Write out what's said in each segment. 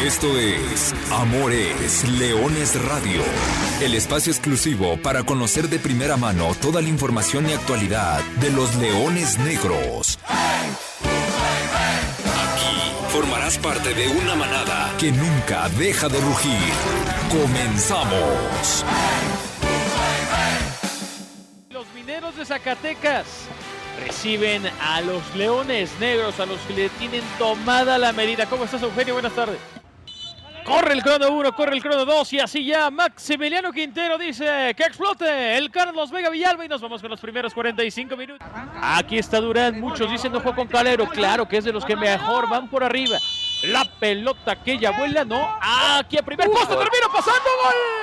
Esto es Amores Leones Radio, el espacio exclusivo para conocer de primera mano toda la información y actualidad de los leones negros. Aquí formarás parte de una manada que nunca deja de rugir. Comenzamos. Los mineros de Zacatecas reciben a los leones negros, a los que le tienen tomada la medida. ¿Cómo estás, Eugenio? Buenas tardes. Corre el crono 1, corre el crono 2 y así ya Maximiliano Quintero dice que explote el Carlos Vega Villalba y nos vamos con los primeros 45 minutos. Aquí está Durán, muchos dicen no juego con Calero, claro que es de los que mejor van por arriba. La pelota que ya vuela, no, aquí a primer poste termina pasando, gol.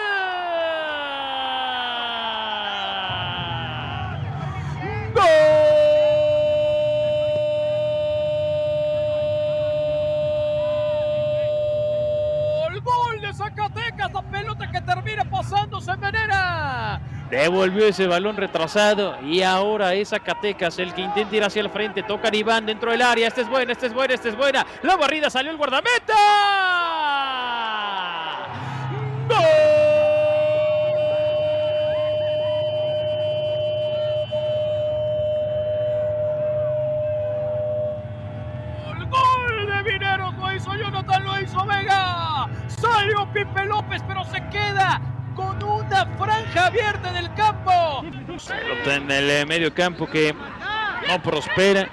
Pasando se envenena. Devolvió ese balón retrasado y ahora es Zacatecas el que intenta ir hacia el frente. Toca Iván dentro del área. Esta es buena, esta es buena, esta es buena. La barrida salió el guardameta. ¡Gol! Pelota en el eh, medio campo que no prospera.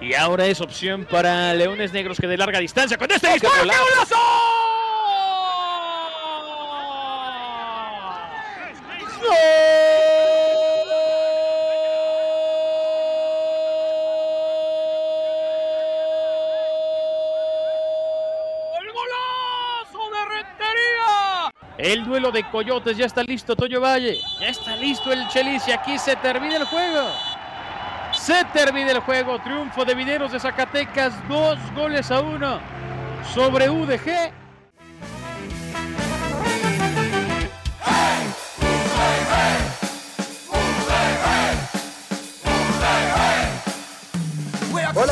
Y ahora es opción para Leones Negros que de larga distancia con este disparo. ¡Qué golazo! De Coyotes ya está listo, Toyo Valle. Ya está listo el Chelis y aquí se termina el juego. Se termina el juego. Triunfo de Mineros de Zacatecas. Dos goles a uno sobre UDG.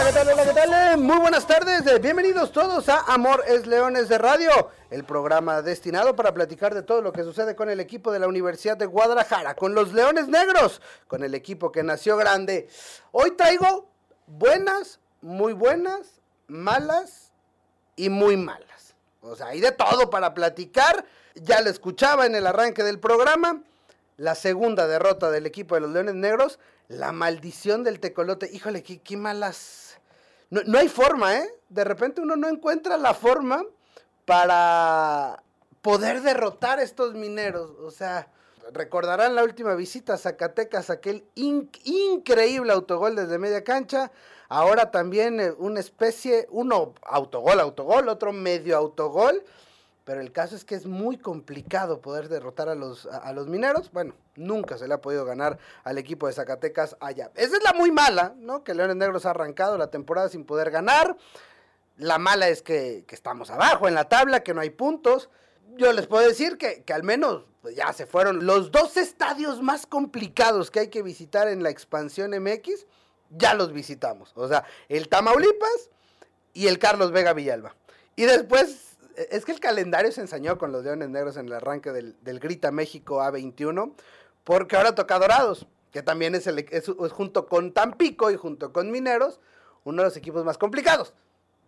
¿Qué tal? ¿qué tal? Muy buenas tardes. Bienvenidos todos a Amor es Leones de Radio, el programa destinado para platicar de todo lo que sucede con el equipo de la Universidad de Guadalajara, con los Leones Negros, con el equipo que nació grande. Hoy traigo buenas, muy buenas, malas y muy malas. O sea, hay de todo para platicar. Ya lo escuchaba en el arranque del programa. La segunda derrota del equipo de los Leones Negros. La maldición del tecolote. Híjole, qué, qué malas. No, no hay forma, ¿eh? De repente uno no encuentra la forma para poder derrotar a estos mineros. O sea, recordarán la última visita a Zacatecas, aquel in- increíble autogol desde media cancha. Ahora también eh, una especie, uno autogol, autogol, otro medio autogol. Pero el caso es que es muy complicado poder derrotar a los, a, los mineros. Bueno, nunca se le ha podido ganar al equipo de Zacatecas allá. Esa es la muy mala, ¿no? Que Leones Negros ha arrancado la temporada sin poder ganar. La mala es que, que estamos abajo en la tabla, que no hay puntos. Yo les puedo decir que, que al menos pues, ya se fueron los dos estadios más complicados que hay que visitar en la expansión MX. Ya los visitamos. O sea, el Tamaulipas y el Carlos Vega Villalba. Y después, es que el calendario se ensañó con los Leones Negros en el arranque del, del Grita México A21, porque ahora toca Dorados, que también es, el, es, junto con Tampico y junto con Mineros, uno de los equipos más complicados.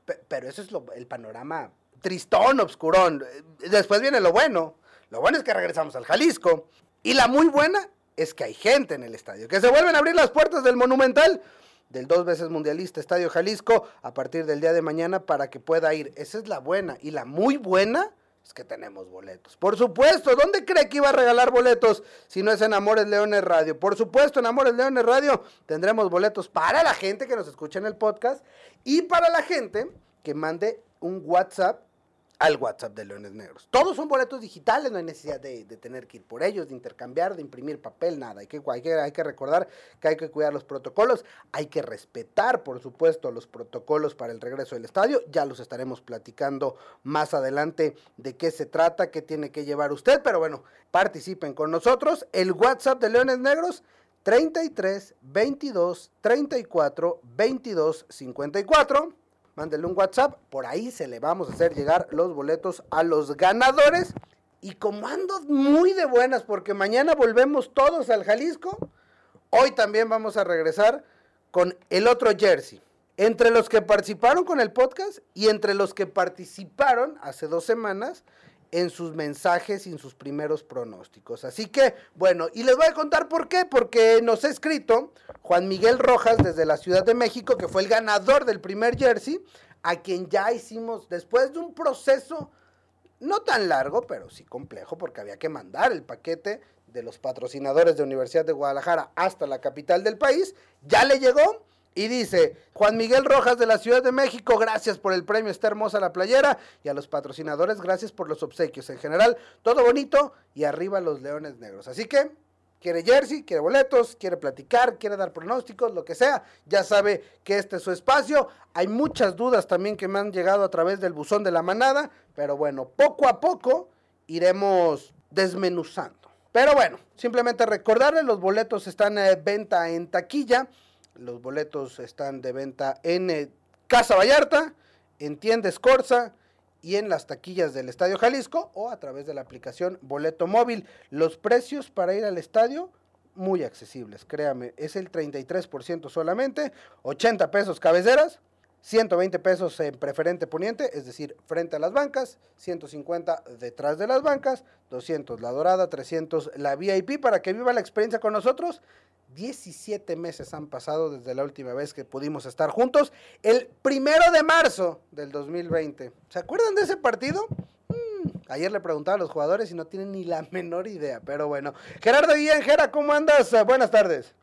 Pe- pero eso es lo- el panorama tristón, obscurón. Después viene lo bueno. Lo bueno es que regresamos al Jalisco. Y la muy buena es que hay gente en el estadio, que se vuelven a abrir las puertas del Monumental del dos veces mundialista Estadio Jalisco a partir del día de mañana para que pueda ir. Esa es la buena. Y la muy buena es que tenemos boletos. Por supuesto, ¿dónde cree que iba a regalar boletos si no es en Amores Leones Radio? Por supuesto, en Amores Leones Radio tendremos boletos para la gente que nos escucha en el podcast y para la gente que mande un WhatsApp al WhatsApp de Leones Negros. Todos son boletos digitales, no hay necesidad de, tener que ir por ellos, de intercambiar, de imprimir papel, nada. Hay que, hay, hay que recordar que hay que cuidar los protocolos, hay que respetar, por supuesto, los protocolos para el regreso del estadio. Ya los estaremos platicando más adelante de qué se trata, qué tiene que llevar usted, pero bueno, participen con nosotros. El WhatsApp de Leones Negros, 33 22 34 22 54. Mándele un WhatsApp, por ahí se le vamos a hacer llegar los boletos a los ganadores. Y como ando muy de buenas porque mañana volvemos todos al Jalisco, hoy también vamos a regresar con el otro jersey. Entre los que participaron con el podcast y entre los que participaron hace dos semanas en sus mensajes y en sus primeros pronósticos. Así que, bueno, y les voy a contar por qué, porque nos ha escrito Juan Miguel Rojas desde la Ciudad de México, que fue el ganador del primer jersey, a quien ya hicimos, después de un proceso no tan largo, pero sí complejo, porque había que mandar el paquete de los patrocinadores de Universidad de Guadalajara hasta la capital del país, ya le llegó y dice, Juan Miguel Rojas de la Ciudad de México, gracias por el premio, está hermosa la playera. Y a los patrocinadores, gracias por los obsequios. En general, todo bonito y arriba los leones negros. Así que, quiere jersey, quiere boletos, quiere platicar, quiere dar pronósticos, lo que sea, ya sabe que este es su espacio. Hay muchas dudas también que me han llegado a través del buzón de la manada, pero bueno, poco a poco iremos desmenuzando. Pero bueno, simplemente recordarles, los boletos están en venta en taquilla. Los boletos están de venta en eh, Casa Vallarta, en Tiendas Corsa y en las taquillas del Estadio Jalisco o a través de la aplicación Boleto Móvil. Los precios para ir al estadio muy accesibles, créame, es el 33% solamente, 80 pesos cabeceras, 120 pesos en preferente poniente, es decir, frente a las bancas, 150 detrás de las bancas, 200 la dorada, 300 la VIP para que viva la experiencia con nosotros. 17 meses han pasado desde la última vez que pudimos estar juntos, el primero de marzo del 2020. ¿Se acuerdan de ese partido? Mm, ayer le preguntaba a los jugadores y no tienen ni la menor idea, pero bueno. Gerardo Guillén, ¿cómo andas? Buenas tardes.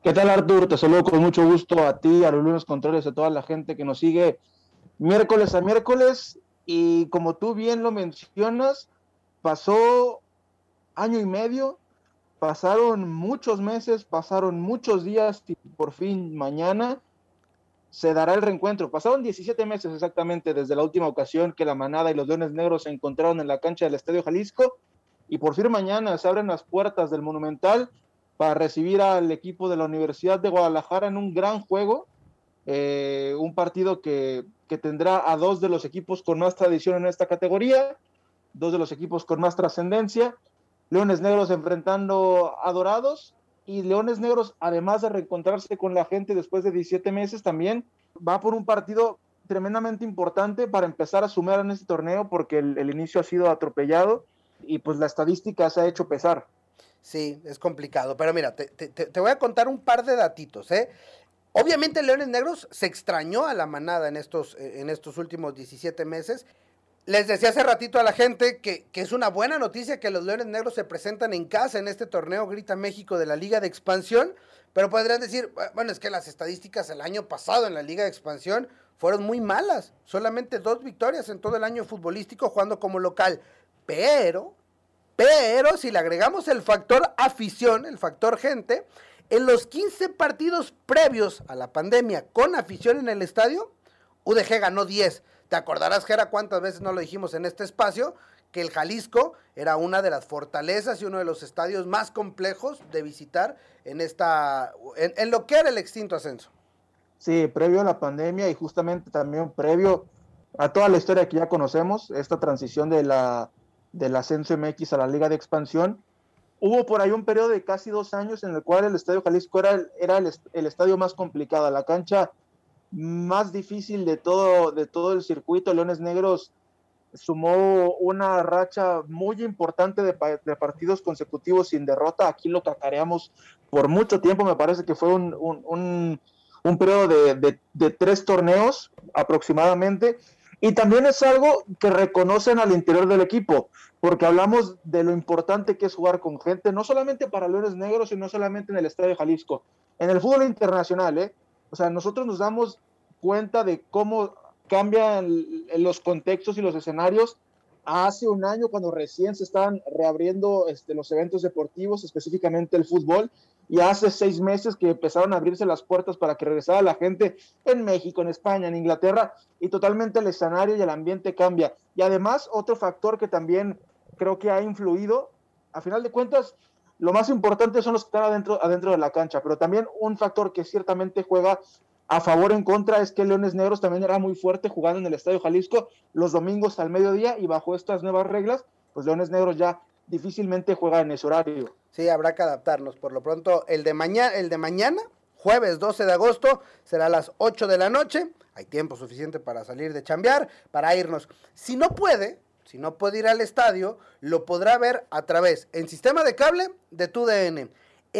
¿Qué tal, Artur? Te saludo con mucho gusto a ti, a los lunes controles, a toda la gente que nos sigue miércoles a miércoles. Y como tú bien lo mencionas, pasó año y medio, pasaron muchos meses, pasaron muchos días y por fin mañana se dará el reencuentro. Pasaron 17 meses exactamente desde la última ocasión que la manada y los Leones Negros se encontraron en la cancha del Estadio Jalisco y por fin mañana se abren las puertas del Monumental para recibir al equipo de la Universidad de Guadalajara en un gran juego, eh, un partido que, que, tendrá a dos de los equipos con más tradición en esta categoría, dos de los equipos con más trascendencia, Leones Negros enfrentando a Dorados y Leones Negros, además de reencontrarse con la gente después de 17 meses, también va por un partido tremendamente importante para empezar a sumar en este torneo porque el, el inicio ha sido atropellado y pues la estadística se ha hecho pesar. Sí, es complicado. Pero mira, te, voy a contar un par de datitos, ¿eh? Obviamente Leones Negros se extrañó a la manada en estos, eh, últimos 17 meses. Les decía hace ratito a la gente que, que, es una buena noticia que los Leones Negros se presentan en casa en este torneo Grita México de la Liga de Expansión, pero podrían decir, bueno, es que las estadísticas el año pasado en la Liga de Expansión fueron muy malas, solamente dos victorias en todo el año futbolístico jugando como local, pero pero si le agregamos el factor afición, el factor gente, en los 15 partidos previos a la pandemia con afición en el estadio, UDG ganó 10. Te acordarás, Gera, cuántas veces no lo dijimos en este espacio, que el Jalisco era una de las fortalezas y uno de los estadios más complejos de visitar en esta en, en lo que era el extinto ascenso. Sí, previo a la pandemia y justamente también previo a toda la historia que ya conocemos, esta transición de la del ascenso MX a la Liga de Expansión. Hubo por ahí un periodo de casi dos años en el cual el Estadio Jalisco era, el, estadio más complicado, la cancha más difícil de todo, el circuito. Leones Negros sumó una racha muy importante de, partidos consecutivos sin derrota. Aquí lo cacareamos por mucho tiempo, me parece que fue un, un, periodo de, tres torneos aproximadamente. Y también es algo que reconocen al interior del equipo, porque hablamos de lo importante que es jugar con gente, no solamente para Leones Negros, sino solamente en el Estadio Jalisco, en el fútbol internacional, ¿eh? O sea, nosotros nos damos cuenta de cómo cambian los contextos y los escenarios. Hace un año, cuando recién se estaban reabriendo este, los eventos deportivos, específicamente el fútbol, y hace seis meses que empezaron a abrirse las puertas para que regresara la gente en México, en España, en Inglaterra, y totalmente el escenario y el ambiente cambia. Y además, otro factor que también creo que ha influido, a final de cuentas, lo más importante son los que están adentro, de la cancha, pero también un factor que ciertamente juega a favor o en contra es que Leones Negros también era muy fuerte jugando en el Estadio Jalisco los domingos al mediodía y bajo estas nuevas reglas, pues Leones Negros ya difícilmente juega en ese horario. Sí, habrá que adaptarnos. Por lo pronto, el de mañana, el de mañana, jueves 12 de agosto, será a las 8 de la noche. Hay tiempo suficiente para salir de chambear, para irnos. Si no puede, si no puede ir al estadio, lo podrá ver a través en sistema de cable de TUDN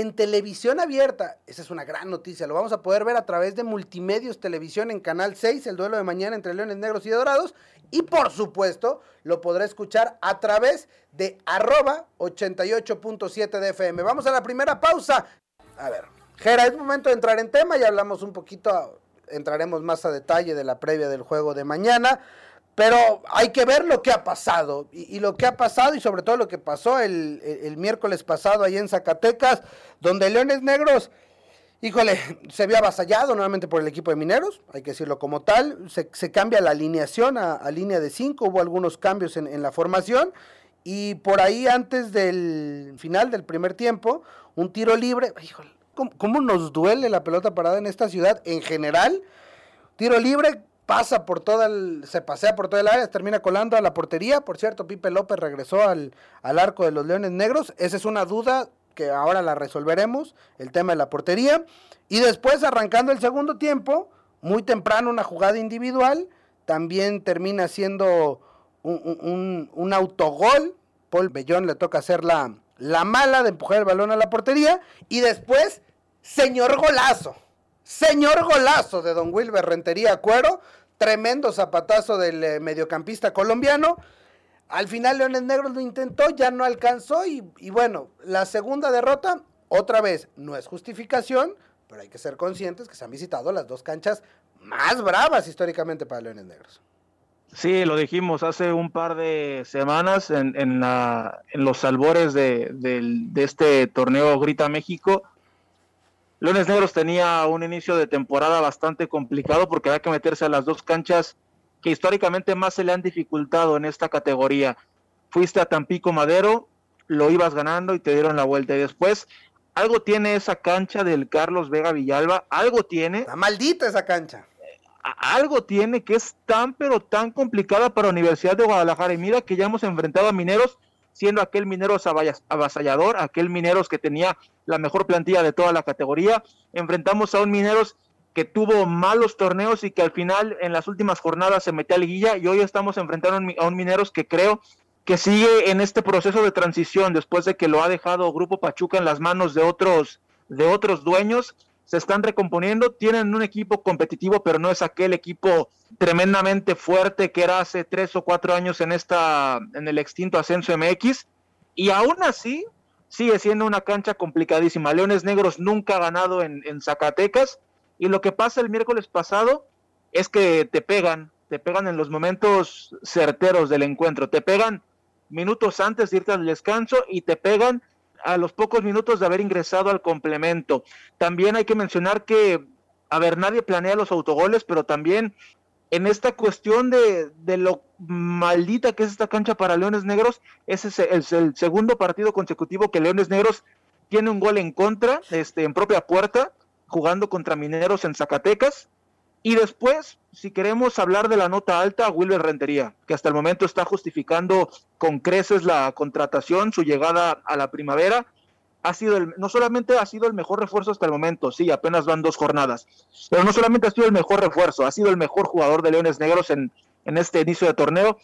en televisión abierta, esa es una gran noticia, lo vamos a poder ver a través de Multimedios Televisión en Canal 6, el duelo de mañana entre Leones Negros y Dorados, y por supuesto lo podrá escuchar a través de arroba 88.7 de FM. Vamos a la primera pausa. A ver, Gera, es momento de entrar en tema, ya hablamos un poquito, entraremos más a detalle de la previa del juego de mañana. Pero hay que ver lo que ha pasado. Y, lo que ha pasado y sobre todo lo que pasó el, miércoles pasado ahí en Zacatecas, donde Leones Negros, híjole, se vio avasallado nuevamente por el equipo de Mineros, hay que decirlo como tal. Se, cambia la alineación a, línea de 5, hubo algunos cambios en, la formación. Y por ahí antes del final del primer tiempo, un tiro libre, híjole, ¿cómo, nos duele la pelota parada en esta ciudad en general? Tiro libre, pasa por toda el, se pasea por todo el área, termina colando a la portería. Por cierto, Pipe López regresó al, al arco de los Leones Negros. Esa es una duda que ahora la resolveremos, el tema de la portería. Y después, arrancando el segundo tiempo, muy temprano una jugada individual, también termina siendo un, un, autogol. Paul Bellón le toca hacer la, la mala de empujar el balón a la portería. Y después, señor golazo. Señor golazo de Don Wilber Rentería Cuero. Tremendo zapatazo del eh, mediocampista colombiano. Al final Leones Negros lo intentó, ya no alcanzó y, bueno, la segunda derrota, otra vez, no es justificación, pero hay que ser conscientes que se han visitado las dos canchas más bravas históricamente para Leones Negros. Sí, lo dijimos hace un par de semanas en, en, los albores de, de, este torneo Grita México. Leones Negros tenía un inicio de temporada bastante complicado porque había que meterse a las dos canchas que históricamente más se le han dificultado en esta categoría. Fuiste a Tampico Madero, lo ibas ganando y te dieron la vuelta. Y después, algo tiene esa cancha del Carlos Vega Villalba, algo tiene. Está maldita esa cancha. Algo tiene que es tan, pero tan complicada para la Universidad de Guadalajara. Y mira que ya hemos enfrentado a mineros siendo aquel Mineros avasallador, aquel Mineros que tenía la mejor plantilla de toda la categoría. Enfrentamos a un Mineros que tuvo malos torneos y que al final en las últimas jornadas se metió a liguilla y hoy estamos enfrentando a un Mineros que creo que sigue en este proceso de transición después de que lo ha dejado Grupo Pachuca en las manos de otros de otros dueños se están recomponiendo, tienen un equipo competitivo, pero no es aquel equipo tremendamente fuerte que era hace tres o cuatro años en esta, en el extinto ascenso MX, y aún así sigue siendo una cancha complicadísima. Leones Negros nunca ha ganado en, en Zacatecas, y lo que pasa el miércoles pasado es que te pegan, te pegan en los momentos certeros del encuentro, te pegan minutos antes de irte al descanso y te pegan a los pocos minutos de haber ingresado al complemento. También hay que mencionar que, a ver, nadie planea los autogoles, pero también en esta cuestión de, de lo maldita que es esta cancha para Leones Negros, ese es el, segundo partido consecutivo que Leones Negros tiene un gol en contra, este, en propia puerta, jugando contra Mineros en Zacatecas. Y después, si queremos hablar de la nota alta, Wilber Rentería, que hasta el momento está justificando con creces la contratación, su llegada a la primavera, ha sido el, no solamente ha sido el mejor refuerzo hasta el momento, sí, apenas van dos jornadas, pero no solamente ha sido el mejor refuerzo, ha sido el mejor jugador de Leones Negros en, en este inicio de torneo,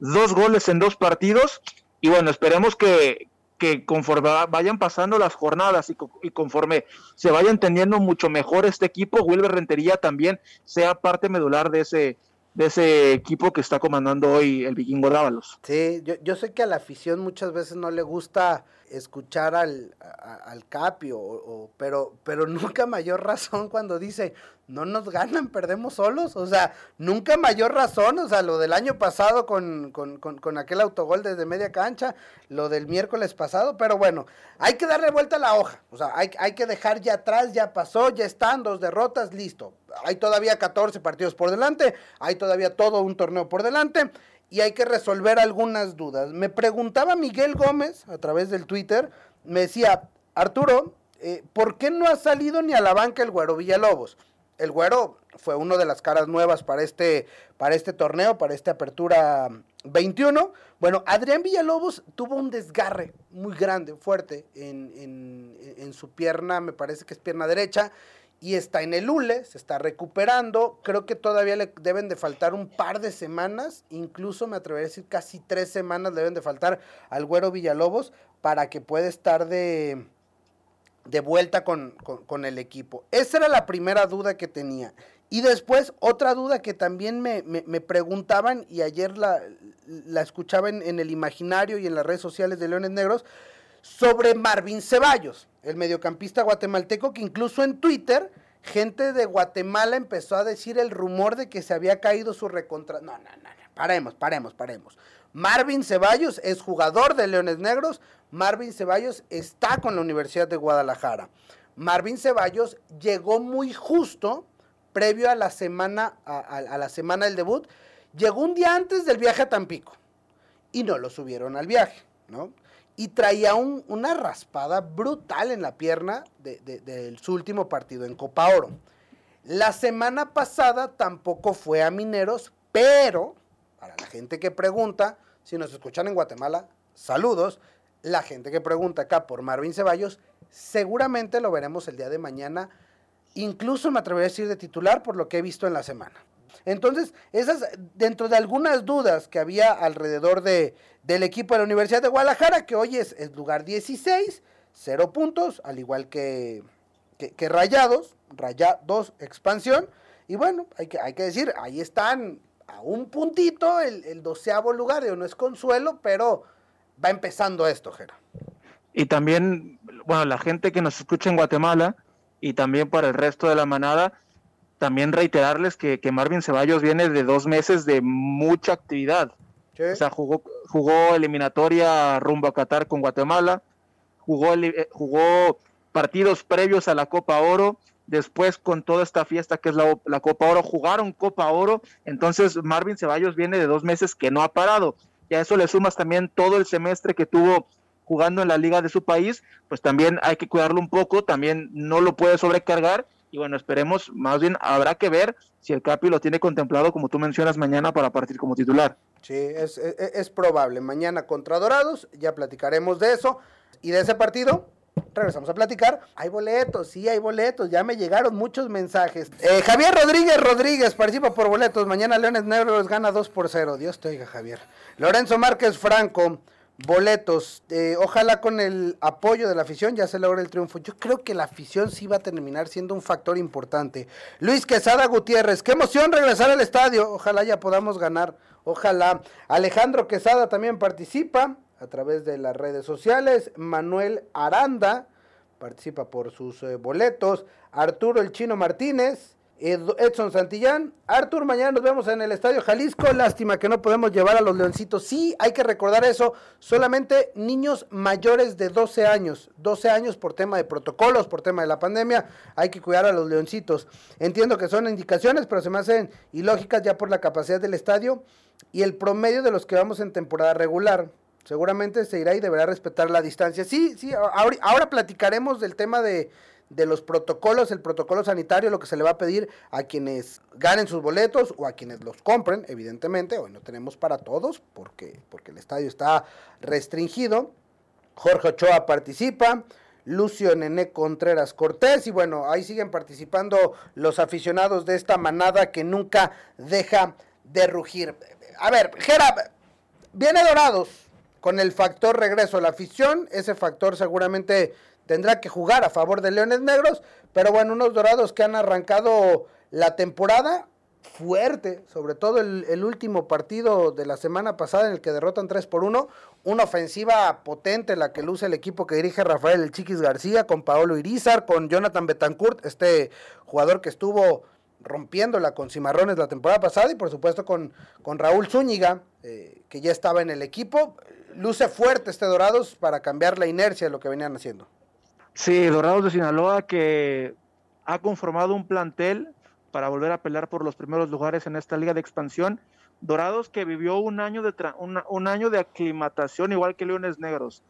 dos goles en dos partidos, y bueno, esperemos que, que conforme vayan pasando las jornadas y, conforme se vaya entendiendo mucho mejor este equipo, Wilber Rentería también sea parte medular de ese, de ese equipo que está comandando hoy el vikingo Dávalos. Sí, yo, yo sé que a la afición muchas veces no le gusta escuchar al, al Capio, o, pero, pero nunca mayor razón cuando dice, no nos ganan, perdemos solos, o sea, nunca mayor razón, o sea, lo del año pasado con, con, con, aquel autogol desde media cancha, lo del miércoles pasado, pero bueno, hay que darle vuelta a la hoja, o sea, hay, hay que dejar ya atrás, ya pasó, ya están dos derrotas, listo, hay todavía 14 partidos por delante, hay todavía todo un torneo por delante, y hay que resolver algunas dudas. Me preguntaba Miguel Gómez a través del Twitter, me decía, Arturo, eh, ¿por qué no ha salido ni a la banca el Güero Villalobos? el Güero fue una de las caras nuevas para este, para este torneo, para esta apertura 21. Bueno, Adrián Villalobos tuvo un desgarre muy grande, fuerte, en, en, su pierna, me parece que es pierna derecha, y está en el hule, se está recuperando. Creo que todavía le deben de faltar un par de semanas, incluso me atrevería a decir casi tres semanas deben de faltar al Güero Villalobos para que pueda estar de, de vuelta con, el equipo. Esa era la primera duda que tenía. Y después, otra duda que también me, preguntaban, y ayer la, la escuchaba en, el imaginario y en las redes sociales de Leones Negros, sobre Marvin Ceballos, el mediocampista guatemalteco, que incluso en Twitter, gente de Guatemala empezó a decir el rumor de que se había caído su recontra... No, no, no, no. paremos, paremos, paremos. Marvin Ceballos es jugador de Leones Negros, Marvin Ceballos está con la Universidad de Guadalajara. Marvin Ceballos llegó muy justo, previo a la semana, a, la semana del debut, llegó un día antes del viaje a Tampico y no lo subieron al viaje, ¿no? Y traía una raspada brutal en la pierna de, su último partido en Copa Oro. La semana pasada tampoco fue a Mineros, pero para la gente que pregunta, si nos escuchan en Guatemala, saludos la gente que pregunta acá por Marvin Ceballos, seguramente lo veremos el día de mañana, incluso me atrevería a decir de titular por lo que he visto en la semana. Entonces, esas, dentro de algunas dudas que había alrededor de, del equipo de la Universidad de Guadalajara, que hoy es el lugar 16, cero puntos, al igual que, que, Rayados, Rayados expansión, y bueno, hay que, hay que decir, ahí están a un puntito, el, doceavo lugar, no es consuelo, pero va empezando esto, Jera. Y también, bueno, la gente que nos escucha en Guatemala y también para el resto de la manada, también reiterarles que, Marvin Ceballos viene de dos meses de mucha actividad. O sea, jugó, jugó eliminatoria rumbo a Qatar con Guatemala, jugó, eh, jugó partidos previos a la Copa Oro, después con toda esta fiesta que es la, la, Copa Oro, jugaron Copa Oro, entonces Marvin Ceballos viene de dos meses que no ha parado y a eso le sumas también todo el semestre que tuvo jugando en la liga de su país, pues también hay que cuidarlo un poco, también no lo puede sobrecargar y bueno, esperemos, más bien habrá que ver si el Capi lo tiene contemplado, como tú mencionas, mañana para partir como titular. Sí, es, es probable. Mañana contra Dorados, ya platicaremos de eso. Y de ese partido, regresamos a platicar. Hay boletos, sí, hay boletos. Ya me llegaron muchos mensajes. Eh, Javier Rodríguez Rodríguez participa por boletos. Mañana Leones Negros gana 2 por 0. Dios te oiga, Javier. Lorenzo Márquez Franco, boletos. Eh, ojalá con el apoyo de la afición ya se logre el triunfo. Yo creo que la afición sí va a terminar siendo un factor importante. Luis Quesada Gutiérrez, qué emoción regresar al estadio. Ojalá ya podamos ganar. Ojalá. Alejandro Quesada también participa a través de las redes sociales. Manuel Aranda participa por sus eh, boletos. Arturo El Chino Martínez. Edson Santillán. Artur, mañana nos vemos en el Estadio Jalisco. Lástima que no podemos llevar a los leoncitos. Sí, hay que recordar eso. Solamente niños mayores de 12 años. 12 años por tema de protocolos, por tema de la pandemia. Hay que cuidar a los leoncitos. Entiendo que son indicaciones, pero se me hacen ilógicas ya por la capacidad del estadio y el promedio de los que vamos en temporada regular. Seguramente se irá y deberá respetar la distancia. Sí, sí, ahora, platicaremos del tema de, los protocolos, el protocolo sanitario, lo que se le va a pedir a quienes ganen sus boletos o a quienes los compren, evidentemente. Hoy no tenemos para todos porque, porque el estadio está restringido. Jorge Ochoa participa. Lucio Nené Contreras Cortés y bueno, ahí siguen participando los aficionados de esta manada que nunca deja de rugir. A ver, Gera, viene Dorados, con el factor regreso la afición, ese factor seguramente tendrá que jugar a favor de Leones Negros, pero bueno, unos dorados que han arrancado la temporada fuerte, sobre todo el, último partido de la semana pasada en el que derrotan 3 por 1, una ofensiva potente la que luce el equipo que dirige Rafael El Chiquis García, con Paolo Irizar, con Jonathan Betancourt, este jugador que estuvo rompiéndola con Cimarrones la temporada pasada y por supuesto con, con Raúl Zúñiga, eh, que ya estaba en el equipo luce fuerte este Dorados para cambiar la inercia de lo que venían haciendo. Sí, Dorados de Sinaloa que ha conformado un plantel para volver a pelear por los primeros lugares en esta liga de expansión. Dorados que vivió un año de, un, año de aclimatación igual que Leones Negros.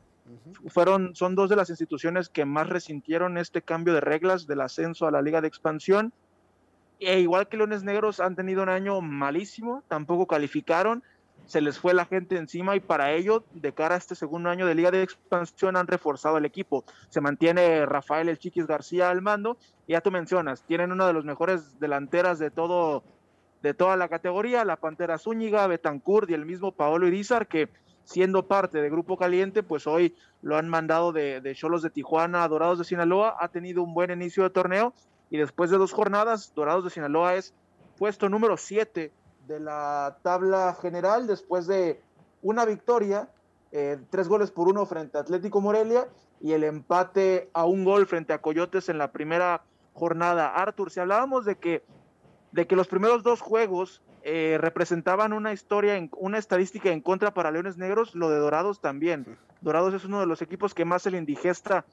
Fueron, son dos de las instituciones que más resintieron este cambio de reglas del ascenso a la liga de expansión. E igual que Leones Negros han tenido un año malísimo, tampoco calificaron, se les fue la gente encima y para ello, de cara a este segundo año de Liga de Expansión, han reforzado el equipo. Se mantiene Rafael El Chiquis García al mando, y ya tú mencionas, tienen una de las mejores delanteras de todo de toda la categoría, la Pantera Zúñiga, Betancourt y el mismo Paolo Irizar, que siendo parte de Grupo Caliente, pues hoy lo han mandado de Cholos de, de Tijuana a Dorados de Sinaloa, ha tenido un buen inicio de torneo y después de dos jornadas, Dorados de Sinaloa es puesto número 7 de la tabla general después de una victoria, eh, tres goles por uno frente a Atlético Morelia y el empate a un gol frente a Coyotes en la primera jornada. Arthur, si hablábamos de que, de que los primeros dos juegos eh, representaban una historia, en, una estadística en contra para Leones Negros, lo de Dorados también. Dorados es uno de los equipos que más se le indigesta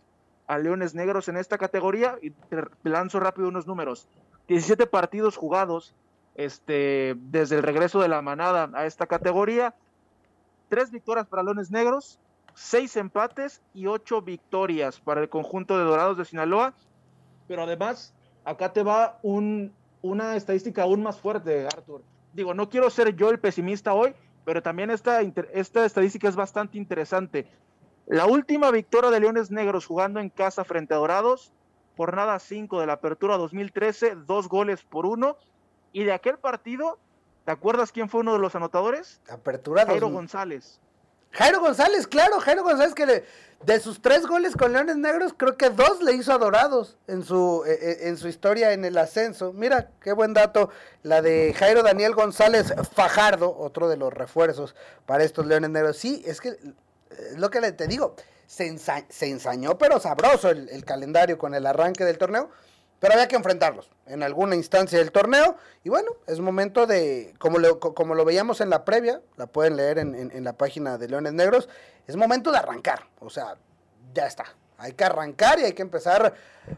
a Leones Negros en esta categoría y te lanzo rápido unos números. 17 partidos jugados este, desde el regreso de la manada a esta categoría, tres victorias para Leones Negros, seis empates y ocho victorias para el conjunto de Dorados de Sinaloa. Pero además, acá te va un, una estadística aún más fuerte, Arthur. Digo, no quiero ser yo el pesimista hoy, pero también esta, esta estadística es bastante interesante. La última victoria de Leones Negros jugando en casa frente a Dorados, jornada 5 de la apertura 2013, dos goles por uno. Y de aquel partido, ¿te acuerdas quién fue uno de los anotadores? Apertura Jairo González. Jairo González, claro, Jairo González que de sus tres goles con Leones Negros, creo que dos le hizo a Dorados en su, e, e, en su historia en el ascenso. Mira, qué buen dato, la de Jairo Daniel González Fajardo, otro de los refuerzos para estos Leones Negros. Sí, es que es lo que le, te digo, se, ensañó pero sabroso el, calendario con el arranque del torneo, pero había que enfrentarlos en alguna instancia del torneo. Y bueno, es momento de, como lo, como lo veíamos en la previa, la pueden leer en, la página de Leones Negros, es momento de arrancar, o sea, ya está, hay que arrancar y hay que empezar,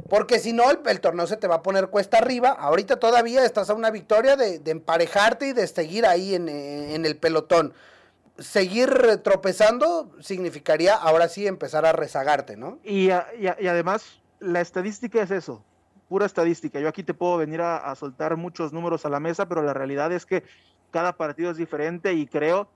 porque si no, el, torneo se te va a poner cuesta arriba. Ahorita todavía estás a una victoria de, emparejarte y de seguir ahí en, en, el pelotón. Seguir tropezando significaría ahora sí empezar a rezagarte, ¿no? Y, además, la estadística es eso, pura estadística. Yo aquí te puedo venir a, soltar muchos números a la mesa, pero la realidad es que cada partido es diferente y creo,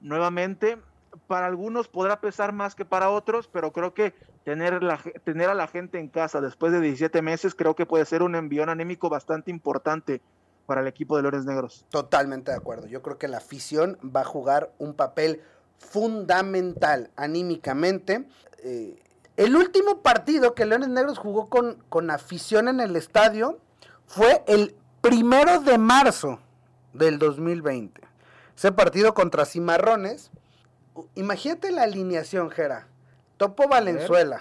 nuevamente, para algunos podrá pesar más que para otros, pero creo que tener, la, tener a la gente en casa después de 17 meses creo que puede ser un envión anémico bastante importante para el equipo de Leones Negros. Totalmente de acuerdo. Yo creo que la afición va a jugar un papel fundamental anímicamente. Eh, el último partido que Leones Negros jugó con, con afición en el estadio fue el primero de marzo del 2020. Ese partido contra Cimarrones. Imagínate la alineación, Jera. Topo Valenzuela,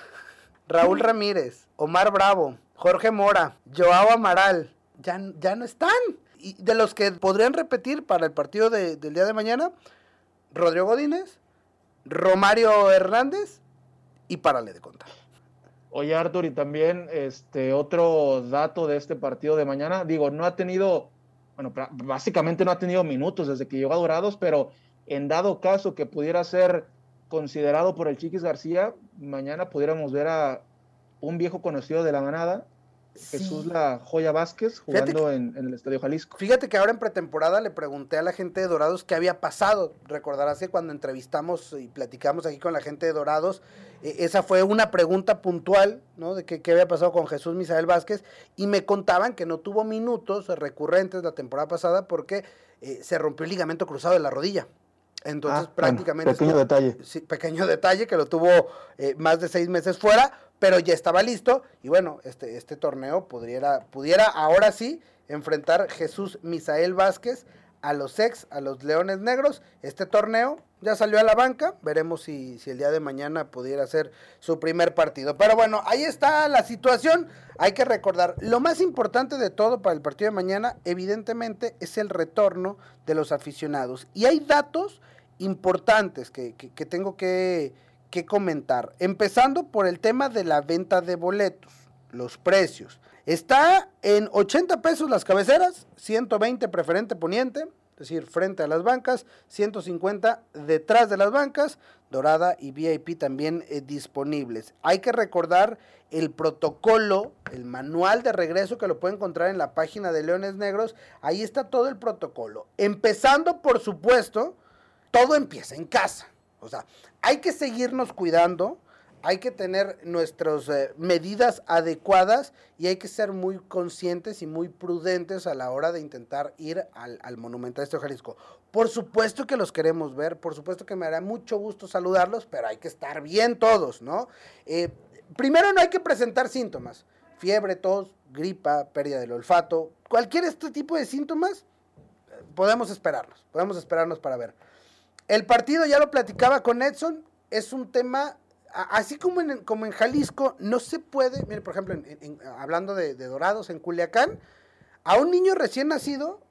Raúl Ramírez, Omar Bravo, Jorge Mora, Joao Amaral, ya, ya no están. Y de los que podrían repetir para el partido del día de mañana, Rodrigo Godínez, Romario Hernández y Párale de contar. Oye, Artur, y también este otro dato de este partido de mañana, digo, no ha tenido, bueno, básicamente no ha tenido minutos desde que llegó a Dorados, pero en dado caso que pudiera ser considerado por el Chiquis García, mañana pudiéramos ver a un viejo conocido de la manada, Jesús La Joya Vázquez jugando en, el Estadio Jalisco. Fíjate que ahora en pretemporada le pregunté a la gente de Dorados qué había pasado. Recordarás que cuando entrevistamos y platicamos aquí con la gente de Dorados, eh, esa fue una pregunta puntual, ¿no? De qué había pasado con Jesús Misael Vázquez y me contaban que no tuvo minutos recurrentes la temporada pasada porque eh, se rompió el ligamento cruzado de la rodilla. Entonces, ah, prácticamente. pequeño detalle. Sí, pequeño detalle que lo tuvo eh, más de seis meses fuera, pero ya estaba listo y bueno, este, este torneo pudiera, pudiera ahora sí enfrentar Jesús Misael Vázquez a los ex, a los Leones Negros. Este torneo ya salió a la banca, veremos si, si el día de mañana pudiera ser su primer partido. Pero bueno, ahí está la situación. Hay que recordar, lo más importante de todo para el partido de mañana, evidentemente, es el retorno de los aficionados. Y hay datos importantes que, que tengo que que comentar. Empezando por el tema de la venta de boletos, los precios. Está en 80 pesos las cabeceras, 120 preferente poniente, es decir, frente a las bancas, 150 detrás de las bancas, Dorada y VIP también eh, disponibles. Hay que recordar el protocolo, el manual de regreso que lo pueden encontrar en la página de Leones Negros. Ahí está todo el protocolo. Empezando, por supuesto, todo empieza en casa. O sea, hay que seguirnos cuidando, hay que tener nuestras eh, medidas adecuadas y hay que ser muy conscientes y muy prudentes a la hora de intentar ir al, al Monumental Estadio Jalisco. Por supuesto que los queremos ver, por supuesto que me hará mucho gusto saludarlos, pero hay que estar bien todos, ¿no? Eh, primero no hay que presentar síntomas, fiebre, tos, gripa, pérdida del olfato, cualquier este tipo de síntomas, podemos esperarnos, podemos esperarnos para ver. El partido, ya lo platicaba con Edson, es un tema así como en, como en Jalisco, no se puede, mire, por ejemplo, hablando de, Dorados, en Culiacán, a un niño recién nacido,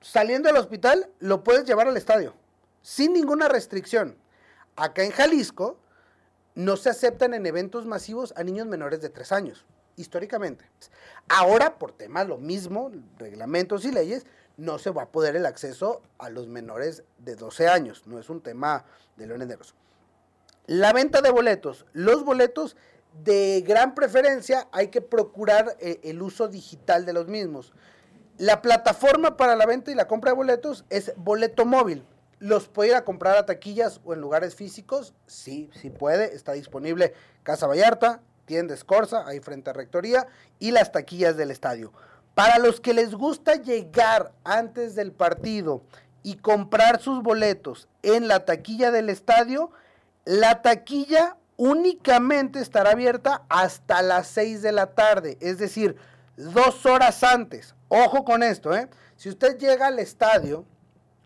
saliendo del hospital, lo puedes llevar al estadio, sin ninguna restricción. Acá en Jalisco, no se aceptan en eventos masivos a niños menores de tres años, históricamente. Ahora, por temas lo mismo, reglamentos y leyes, no se va a poder el acceso a los menores de 12 años. No es un tema de Leones Negros. La venta de boletos. Los boletos de gran preferencia hay que procurar eh, el uso digital de los mismos. La plataforma para la venta y la compra de boletos es Boleto Móvil. ¿Los puede ir a comprar a taquillas o en lugares físicos? Sí, sí puede. Está disponible Casa Vallarta, Tienda Escorza, ahí frente a Rectoría, y las taquillas del estadio. Para los que les gusta llegar antes del partido y comprar sus boletos en la taquilla del estadio, la taquilla únicamente estará abierta hasta las 6 de la tarde, es decir, dos horas antes. Ojo con esto, ¿eh? Si usted llega al estadio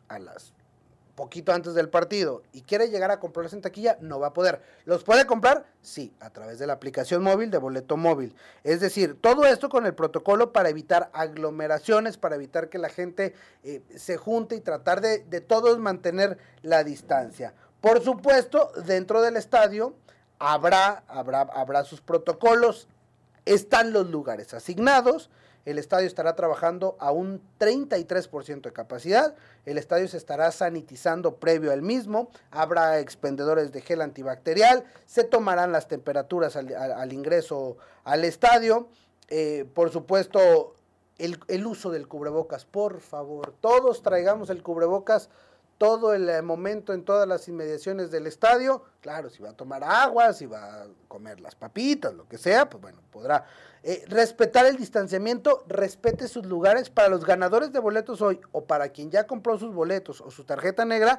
a las poquito antes del partido y quiere llegar a comprarse en taquilla, no va a poder. ¿Los puede comprar? Sí, a través de la aplicación móvil de boleto móvil. Es decir, todo esto con el protocolo para evitar aglomeraciones, para evitar que la gente eh, se junte y tratar de, de todos mantener la distancia. Por supuesto, dentro del estadio habrá, habrá, habrá sus protocolos, están los lugares asignados, el estadio estará trabajando a un 33% de capacidad, el estadio se estará sanitizando previo al mismo, habrá expendedores de gel antibacterial, se tomarán las temperaturas al, ingreso al estadio, eh, por supuesto el, el uso del cubrebocas, por favor, todos traigamos el cubrebocas todo el eh, momento en todas las inmediaciones del estadio. Claro, si va a tomar agua, si va a comer las papitas, lo que sea, pues bueno, podrá eh, respetar el distanciamiento, respete sus lugares para los ganadores de boletos hoy o para quien ya compró sus boletos o su tarjeta negra.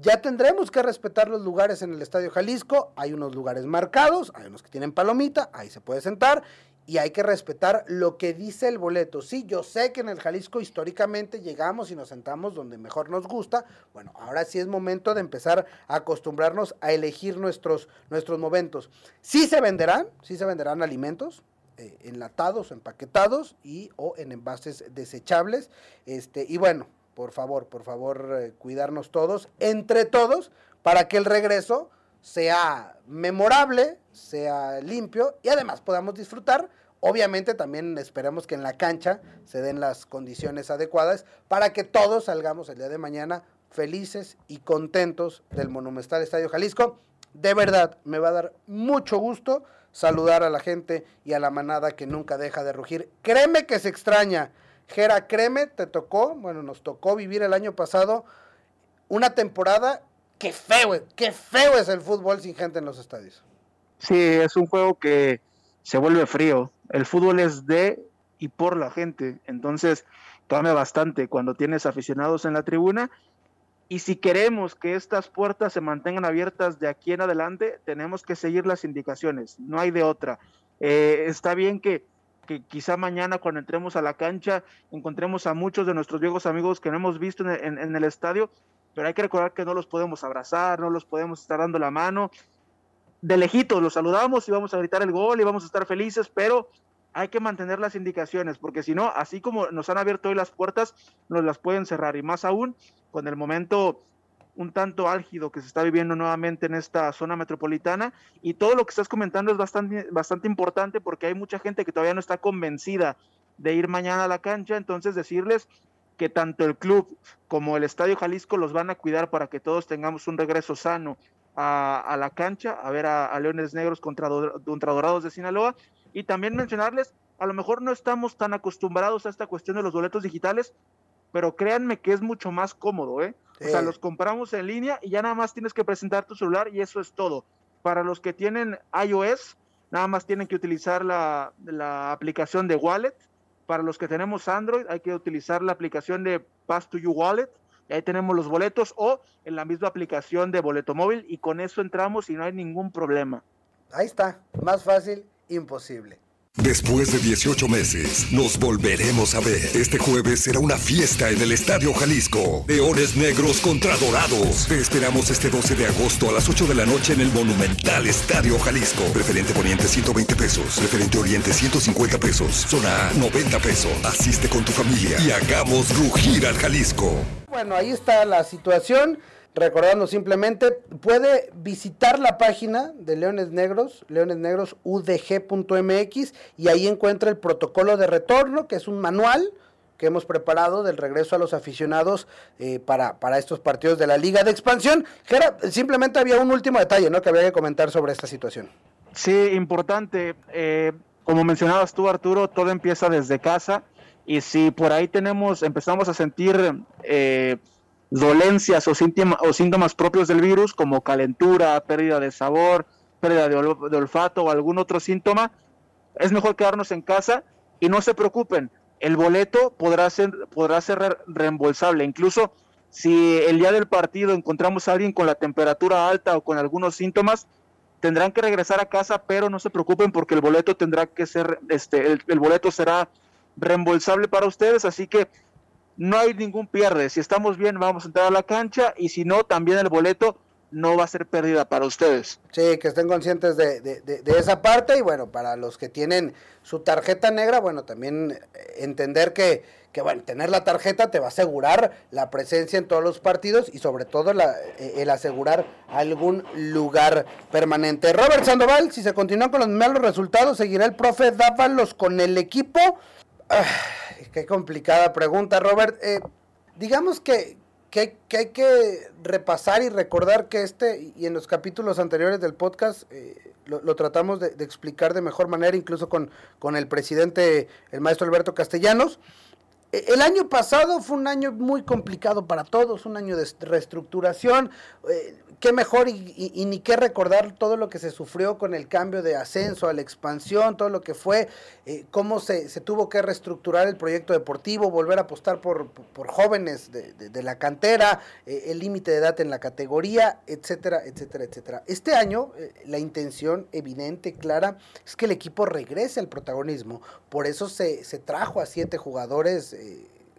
Ya tendremos que respetar los lugares en el Estadio Jalisco. Hay unos lugares marcados, hay unos que tienen palomita, ahí se puede sentar y hay que respetar lo que dice el boleto. Sí, yo sé que en el Jalisco históricamente llegamos y nos sentamos donde mejor nos gusta. Bueno, ahora sí es momento de empezar a acostumbrarnos a elegir nuestros, nuestros momentos. Sí se venderán, sí se venderán alimentos, eh, enlatados, empaquetados y o en envases desechables. Este, y bueno, por favor, por favor, eh, cuidarnos todos, entre todos, para que el regreso sea memorable, sea limpio y además podamos disfrutar. Obviamente también esperemos que en la cancha se den las condiciones adecuadas para que todos salgamos el día de mañana felices y contentos del Monumental Estadio Jalisco. De verdad, me va a dar mucho gusto saludar a la gente y a la manada que nunca deja de rugir. Créeme que se extraña. Jera, créeme, te tocó, bueno, nos tocó vivir el año pasado una temporada qué feo, qué feo es el fútbol sin gente en los estadios. Sí, es un juego que se vuelve frío. El fútbol es de y por la gente. Entonces, tome bastante cuando tienes aficionados en la tribuna. Y si queremos que estas puertas se mantengan abiertas de aquí en adelante, tenemos que seguir las indicaciones. No hay de otra. Eh, está bien que, que, quizá mañana cuando entremos a la cancha encontremos a muchos de nuestros viejos amigos que no hemos visto en el estadio, pero hay que recordar que no los podemos abrazar, no los podemos estar dando la mano. De lejitos los saludamos y vamos a gritar el gol y vamos a estar felices, pero hay que mantener las indicaciones, porque si no, así como nos han abierto hoy las puertas, nos las pueden cerrar, y más aún con el momento un tanto álgido que se está viviendo nuevamente en esta zona metropolitana, y todo lo que estás comentando es bastante, bastante importante porque hay mucha gente que todavía no está convencida de ir mañana a la cancha, entonces decirles que tanto el club como el Estadio Jalisco los van a cuidar para que todos tengamos un regreso sano a, la cancha, a ver a, Leones Negros contra, contra Dorados de Sinaloa. Y también mencionarles, a lo mejor no estamos tan acostumbrados a esta cuestión de los boletos digitales, pero créanme que es mucho más cómodo, ¿eh? O sea, los compramos en línea y ya nada más tienes que presentar tu celular y eso es todo. Para los que tienen iOS, nada más tienen que utilizar la, la aplicación de Wallet. Para los que tenemos Android, hay que utilizar la aplicación de Pass to You Wallet. Y ahí tenemos los boletos o en la misma aplicación de boleto móvil y con eso entramos y no hay ningún problema. Ahí está, más fácil, imposible. Después de 18 meses, nos volveremos a ver. Este jueves será una fiesta en el Estadio Jalisco. Leones Negros contra Dorados. Te esperamos este 12 de agosto a las 8 de la noche en el Monumental Estadio Jalisco. Preferente Poniente 120 pesos. Preferente Oriente 150 pesos. Zona 90 pesos. Asiste con tu familia y hagamos rugir al Jalisco. Bueno, ahí está la situación. Recordando simplemente, puede visitar la página de Leones Negros, Leones Negros udg.mx, y ahí encuentra el protocolo de retorno, que es un manual que hemos preparado del regreso a los aficionados eh, para, para estos partidos de la Liga de Expansión. simplemente había un último detalle ¿no? que había que comentar sobre esta situación. Sí, importante. Eh, como mencionabas tú, Arturo, todo empieza desde casa. Y si por ahí tenemos, empezamos a sentir eh, dolencias o, síntomas propios del virus, como calentura, pérdida de sabor, pérdida de, olfato o algún otro síntoma, es mejor quedarnos en casa y no se preocupen, el boleto podrá ser, podrá ser reembolsable. Incluso si el día del partido encontramos a alguien con la temperatura alta o con algunos síntomas, tendrán que regresar a casa, pero no se preocupen porque el boleto tendrá que ser, este, el boleto será reembolsable para ustedes, así que no hay ningún pierde. Si estamos bien, vamos a entrar a la cancha y si no, también el boleto no va a ser pérdida para ustedes. Sí, que estén conscientes de, esa parte y bueno, para los que tienen su tarjeta negra, bueno, también eh, entender que, que, bueno, tener la tarjeta te va a asegurar la presencia en todos los partidos y sobre todo la, eh, el asegurar algún lugar permanente. Robert Sandoval, si se continúan con los malos resultados, seguirá el profe Dávalos con el equipo. Ah, qué complicada pregunta, Robert. Eh, digamos que, que, hay que repasar y recordar que este, y en los capítulos anteriores del podcast, eh, lo, tratamos de, explicar de mejor manera, incluso con, con el presidente, el maestro Alberto Castellanos. El año pasado fue un año muy complicado para todos, un año de reestructuración. Eh, qué mejor y, ni qué recordar todo lo que se sufrió con el cambio de ascenso a la expansión, todo lo que fue, eh, cómo se, tuvo que reestructurar el proyecto deportivo, volver a apostar por, jóvenes de, la cantera, eh, el límite de edad en la categoría, etcétera, etcétera, etcétera. Este año eh, la intención evidente, clara, es que el equipo regrese al protagonismo. Por eso se, trajo a siete jugadores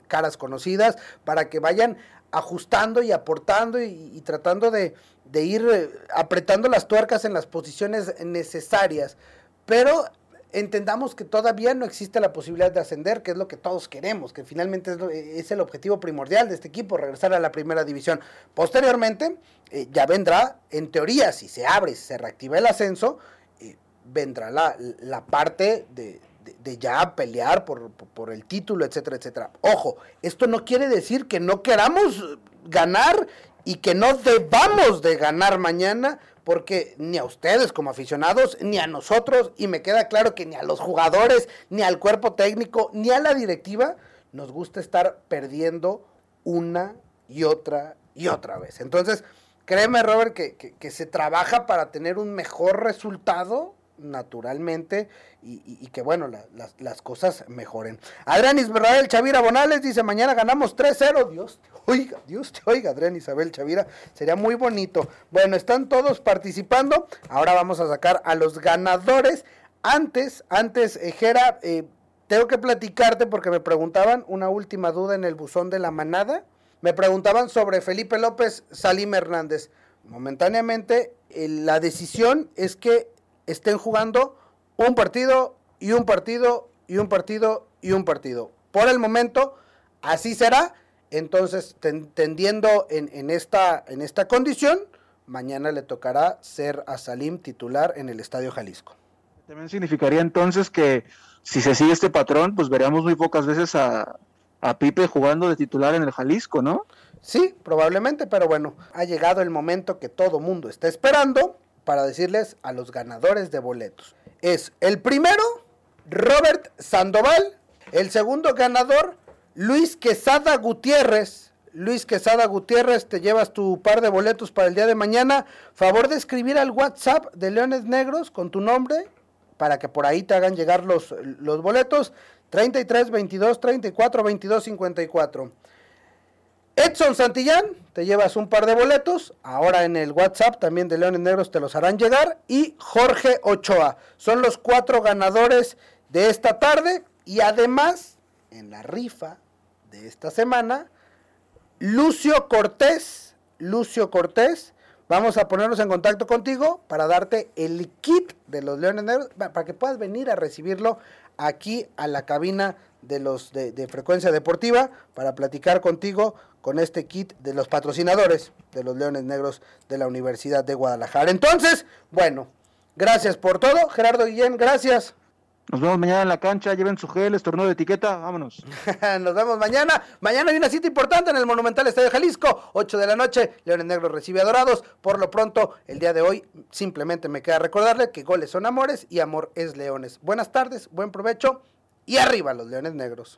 caras conocidas para que vayan ajustando y aportando y tratando de, ir eh, apretando las tuercas en las posiciones necesarias, pero entendamos que todavía no existe la posibilidad de ascender, que es lo que todos queremos, que finalmente es, el objetivo primordial de este equipo, regresar a la primera división. Posteriormente, eh, ya vendrá, en teoría, si se abre, si se reactiva el ascenso, eh, vendrá la parte de, de, ya pelear por, por, el título, etcétera, etcétera. Ojo, esto no quiere decir que no queramos ganar y que no debamos de ganar mañana porque ni a ustedes como aficionados, ni a nosotros, y me queda claro que ni a los jugadores, ni al cuerpo técnico, ni a la directiva, nos gusta estar perdiendo una y otra y otra vez. Entonces, créeme Robert que, que se trabaja para tener un mejor resultado naturalmente y, que bueno, las cosas mejoren. Adrián Isabel Chavira Bonales dice, mañana ganamos 3-0. Dios te oiga, Dios te oiga, Adrián Isabel Chavira. Sería muy bonito. Bueno, están todos participando. Ahora vamos a sacar a los ganadores. Antes, antes, Jera, eh, tengo que platicarte porque me preguntaban una última duda en el buzón de la manada. Me preguntaban sobre Felipe López, Salim Hernández. Momentáneamente, eh, la decisión es que estén jugando un partido y un partido y un partido y un partido. Por el momento, así será. Entonces, tendiendo en, esta, en esta condición, mañana le tocará ser a Salim titular en el Estadio Jalisco. También significaría entonces que si se sigue este patrón, pues veríamos muy pocas veces a, a Pipe jugando de titular en el Jalisco, ¿no? Sí, probablemente, pero bueno, ha llegado el momento que todo mundo está esperando para decirles a los ganadores de boletos. Es el primero, Robert Sandoval, el segundo ganador, Luis Quesada Gutiérrez. Luis Quesada Gutiérrez, te llevas tu par de boletos para el día de mañana. Favor de escribir al WhatsApp de Leones Negros con tu nombre para que por ahí te hagan llegar los, los boletos. 33 22 34 22 54. Edson Santillán, te llevas un par de boletos. Ahora en el WhatsApp también de Leones Negros te los harán llegar. Y Jorge Ochoa. Son los cuatro ganadores de esta tarde. Y además, en la rifa de esta semana, Lucio Cortés. Lucio Cortés. Vamos a ponernos en contacto contigo para darte el kit de los Leones Negros, para que puedas venir a recibirlo aquí a la cabina de los de, de, frecuencia deportiva para platicar contigo con este kit de los patrocinadores de los Leones Negros de la Universidad de Guadalajara. Entonces, bueno, gracias por todo. Gerardo Guillén, gracias. Nos vemos mañana en la cancha, lleven su gel, estornudo de etiqueta, vámonos. Nos vemos mañana. Mañana hay una cita importante en el Monumental Estadio Jalisco, 8 de la noche. Leones Negros recibe a Dorados. Por lo pronto, el día de hoy, simplemente me queda recordarle que goles son amores y amor es leones. Buenas tardes, buen provecho y arriba los Leones Negros.